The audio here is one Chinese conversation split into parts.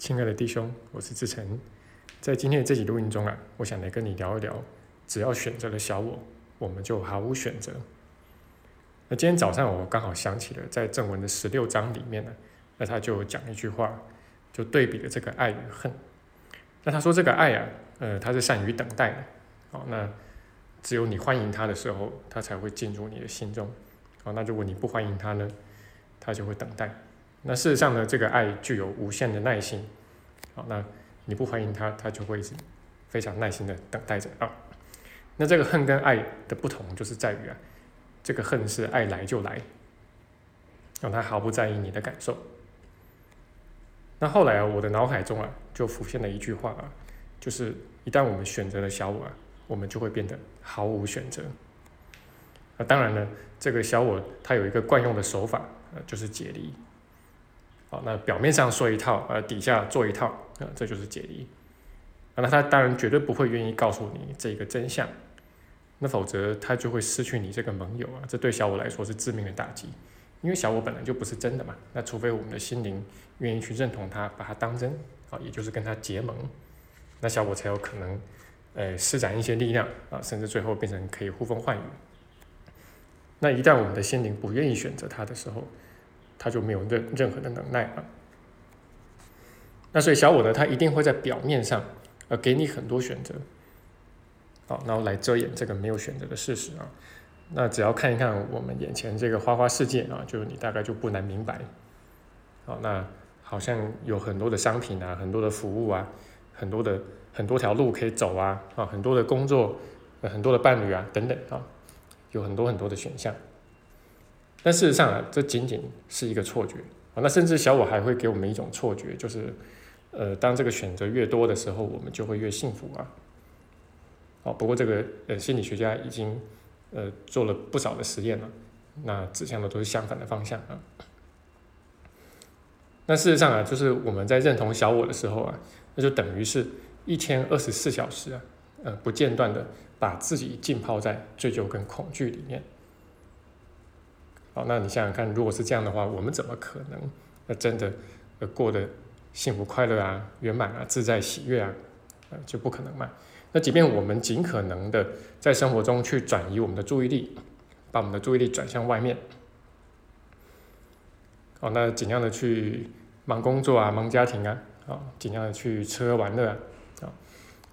亲爱的弟兄，我是志成，在今天的这集录音中啊，我想来跟你聊一聊，只要选择了小我，我们就毫无选择。那今天早上我刚好想起了，在正文的十六章里面呢，那他就讲一句话，就对比了这个爱与恨。那他说这个爱啊，呃，他是善于等待的，哦，那只有你欢迎他的时候，他才会进入你的心中，哦，那如果你不欢迎他呢，他就会等待。那事实上呢，这个爱具有无限的耐心，好，那你不欢迎他，他就会非常耐心的等待着啊。那这个恨跟爱的不同，就是在于啊，这个恨是爱来就来，让他毫不在意你的感受。那后来啊，我的脑海中啊，就浮现了一句话啊，就是一旦我们选择了小我啊，我们就会变得毫无选择。那当然呢，这个小我它有一个惯用的手法，呃，就是解离。好，那表面上说一套，呃，底下做一套，啊，这就是解离。那他当然绝对不会愿意告诉你这个真相，那否则他就会失去你这个盟友啊，这对小我来说是致命的打击，因为小我本来就不是真的嘛。那除非我们的心灵愿意去认同他，把他当真，啊，也就是跟他结盟，那小我才有可能，呃，施展一些力量啊，甚至最后变成可以呼风唤雨。那一旦我们的心灵不愿意选择他的时候，他就没有任任何的能耐啊。那所以小我呢，他一定会在表面上，呃，给你很多选择，好，然后来遮掩这个没有选择的事实啊。那只要看一看我们眼前这个花花世界啊，就你大概就不难明白。好，那好像有很多的商品啊，很多的服务啊，很多的很多条路可以走啊，啊，很多的工作，很多的伴侣啊，等等啊，有很多很多的选项。但事实上啊，这仅仅是一个错觉啊。那甚至小我还会给我们一种错觉，就是，呃，当这个选择越多的时候，我们就会越幸福啊。哦，不过这个呃心理学家已经呃做了不少的实验了，那指向的都是相反的方向啊。那事实上啊，就是我们在认同小我的时候啊，那就等于是一天二十四小时啊，呃，不间断的把自己浸泡在追究跟恐惧里面。好，那你想想看，如果是这样的话，我们怎么可能那真的呃过得幸福快乐啊、圆满啊、自在喜悦啊？呃，就不可能嘛。那即便我们尽可能的在生活中去转移我们的注意力，把我们的注意力转向外面，哦，那尽量的去忙工作啊、忙家庭啊，啊，尽量的去吃喝玩乐啊，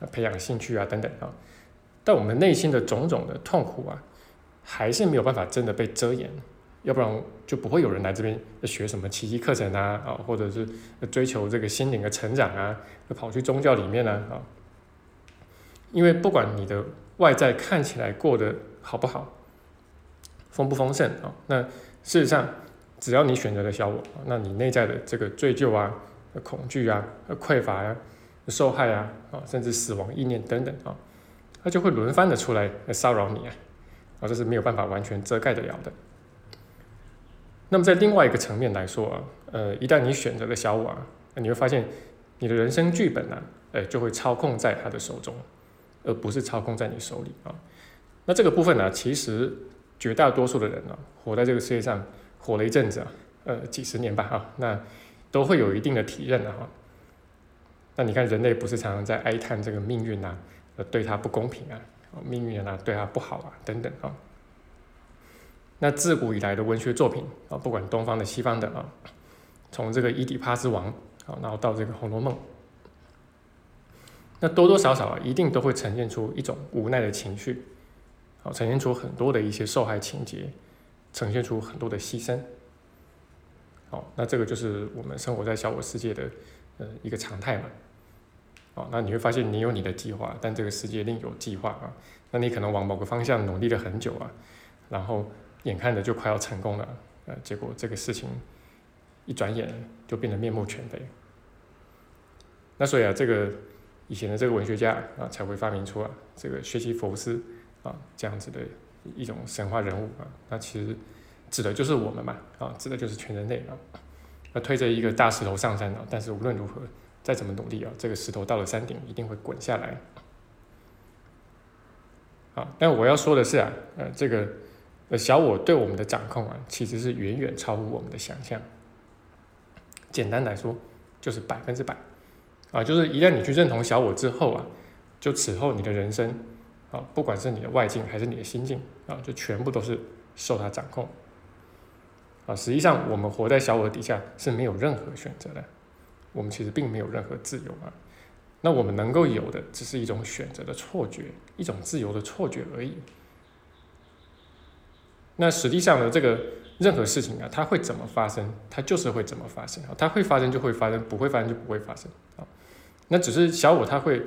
啊，培养兴趣啊等等啊，但我们内心的种种的痛苦啊，还是没有办法真的被遮掩。要不然就不会有人来这边学什么奇迹课程啊，啊，或者是追求这个心灵的成长啊，跑去宗教里面呢啊。因为不管你的外在看起来过得好不好，丰不丰盛啊，那事实上只要你选择了小我，那你内在的这个罪疚啊、恐惧啊、匮乏呀、受害啊，啊，甚至死亡意念等等啊，它就会轮番的出来骚扰你啊，啊，这是没有办法完全遮盖得了的。那么在另外一个层面来说啊，呃，一旦你选择了小我啊，你会发现你的人生剧本呢，呃，就会操控在他的手中，而不是操控在你手里啊。那这个部分呢，其实绝大多数的人啊，活在这个世界上活了一阵子啊，呃，几十年吧哈，那都会有一定的体认的哈。那你看人类不是常常在哀叹这个命运呐，呃，对他不公平啊，命运啊对他不好啊等等啊。那自古以来的文学作品啊，不管东方的、西方的啊，从这个伊底帕斯王啊，然后到这个《红楼梦》，那多多少少啊，一定都会呈现出一种无奈的情绪，好，呈现出很多的一些受害情节，呈现出很多的牺牲。好，那这个就是我们生活在小我世界的呃一个常态嘛。好，那你会发现你有你的计划，但这个世界另有计划啊。那你可能往某个方向努力了很久啊，然后。眼看着就快要成功了，呃，结果这个事情一转眼就变得面目全非。那所以啊，这个以前的这个文学家啊，才会发明出啊这个薛西佛斯啊这样子的一种神话人物啊。那其实指的就是我们嘛，啊，指的就是全人类啊。那推着一个大石头上山啊，但是无论如何再怎么努力啊，这个石头到了山顶一定会滚下来。啊，但我要说的是啊，呃，这个。呃，小我对我们的掌控啊，其实是远远超乎我们的想象。简单来说，就是百分之百。啊，就是一旦你去认同小我之后啊，就此后你的人生啊，不管是你的外境还是你的心境啊，就全部都是受它掌控。啊，实际上我们活在小我底下是没有任何选择的，我们其实并没有任何自由啊。那我们能够有的，只是一种选择的错觉，一种自由的错觉而已。那实际上呢，这个任何事情啊，它会怎么发生，它就是会怎么发生啊，它会发生就会发生，不会发生就不会发生啊。那只是小我，它会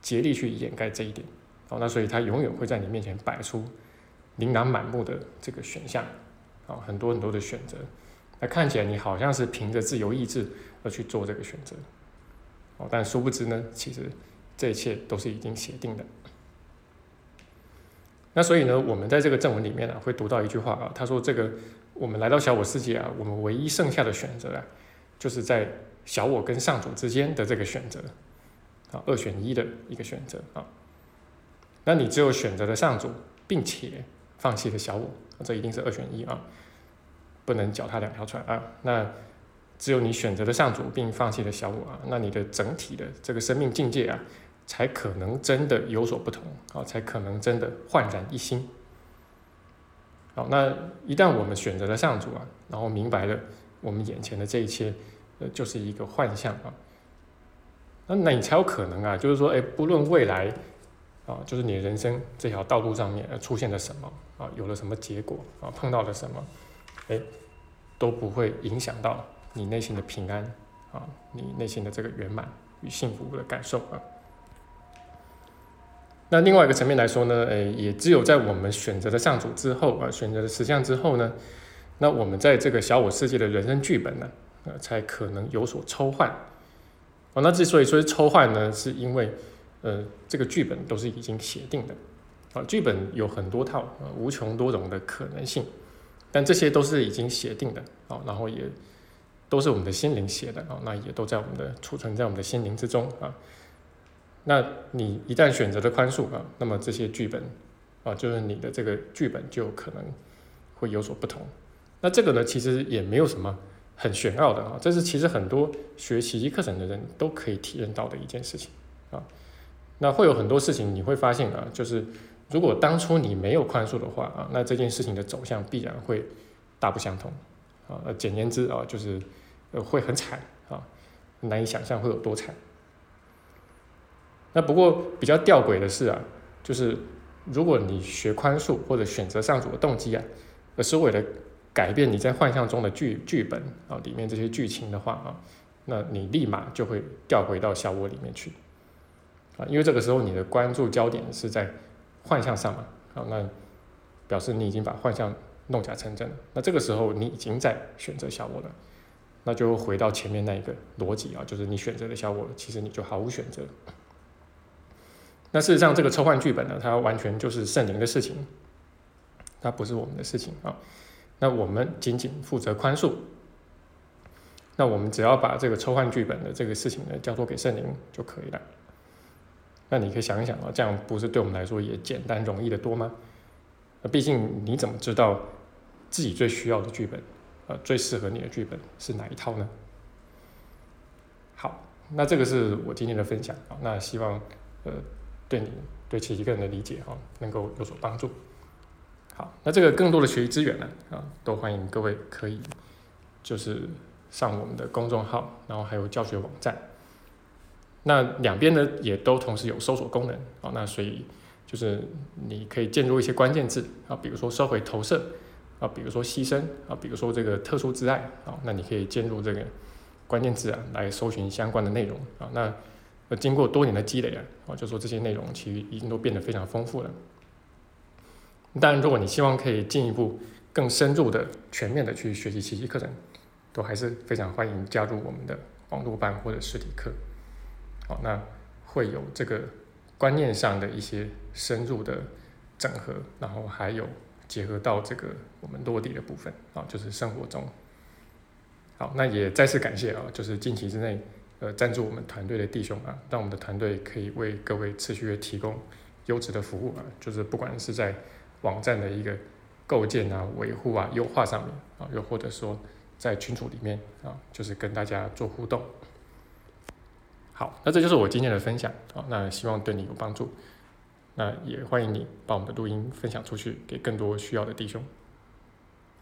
竭力去掩盖这一点，好，那所以它永远会在你面前摆出琳琅满目的这个选项，啊，很多很多的选择，那看起来你好像是凭着自由意志而去做这个选择。哦，但殊不知呢，其实这一切都是已经写定的。那所以呢，我们在这个正文里面呢，会读到一句话啊，他说：“这个我们来到小我世界啊，我们唯一剩下的选择啊，就是在小我跟上主之间的这个选择，啊，二选一的一个选择啊。那你只有选择了上主，并且放弃了小我，这一定是二选一啊，不能脚踏两条船啊。那。”只有你选择了上主，并放弃了小我啊，那你的整体的这个生命境界啊，才可能真的有所不同啊，才可能真的焕然一新。好，那一旦我们选择了上主啊，然后明白了我们眼前的这一切，呃，就是一个幻象啊，那那你才有可能啊，就是说，哎，不论未来啊，就是你人生这条道路上面出现了什么啊，有了什么结果啊，碰到了什么，哎，都不会影响到。你内心的平安啊，你内心的这个圆满与幸福的感受啊。那另外一个层面来说呢，诶，也只有在我们选择了上主之后啊，选择了实相之后呢，那我们在这个小我世界的人生剧本呢，呃，才可能有所抽换。哦，那之所以说抽换呢，是因为呃，这个剧本都是已经写定的啊，剧本有很多套啊，无穷多种的可能性，但这些都是已经写定的啊，然后也。都是我们的心灵写的啊，那也都在我们的储存在我们的心灵之中啊。那你一旦选择了宽恕啊，那么这些剧本啊，就是你的这个剧本就可能会有所不同。那这个呢，其实也没有什么很玄奥的啊，这是其实很多学奇迹课程的人都可以体验到的一件事情啊。那会有很多事情你会发现啊，就是如果当初你没有宽恕的话啊，那这件事情的走向必然会大不相同啊。简言之啊，就是。呃，会很惨啊，难以想象会有多惨。那不过比较吊诡的是啊，就是如果你学宽恕或者选择上主的动机啊，而是为了改变你在幻象中的剧剧本啊里面这些剧情的话啊，那你立马就会掉回到小我里面去啊，因为这个时候你的关注焦点是在幻象上嘛，啊，那表示你已经把幻象弄假成真。那这个时候你已经在选择小我了。那就回到前面那一个逻辑啊，就是你选择的小我，其实你就毫无选择。那事实上，这个抽换剧本呢，它完全就是圣灵的事情，它不是我们的事情啊。那我们仅仅负责宽恕。那我们只要把这个抽换剧本的这个事情呢，交托给圣灵就可以了。那你可以想一想啊，这样不是对我们来说也简单容易的多吗？那毕竟你怎么知道自己最需要的剧本？呃，最适合你的剧本是哪一套呢？好，那这个是我今天的分享啊，那希望呃对你对其一个人的理解哈能够有所帮助。好，那这个更多的学习资源呢啊，都欢迎各位可以就是上我们的公众号，然后还有教学网站。那两边呢也都同时有搜索功能啊，那所以就是你可以进入一些关键字啊，比如说收回投射。啊，比如说牺牲啊，比如说这个特殊之爱啊，那你可以进入这个关键字啊，来搜寻相关的内容啊。那呃，经过多年的积累啊，啊，就说这些内容其实已经都变得非常丰富了。但如果你希望可以进一步更深入的、全面的去学习奇迹课程，都还是非常欢迎加入我们的网络班或者实体课。好，那会有这个观念上的一些深入的整合，然后还有。结合到这个我们落地的部分啊，就是生活中。好，那也再次感谢啊，就是近期之内呃赞助我们团队的弟兄啊，让我们的团队可以为各位持续的提供优质的服务啊，就是不管是在网站的一个构建啊、维护啊、优化上面啊，又或者说在群组里面啊，就是跟大家做互动。好，那这就是我今天的分享啊，那希望对你有帮助。那也欢迎你把我们的录音分享出去，给更多需要的弟兄。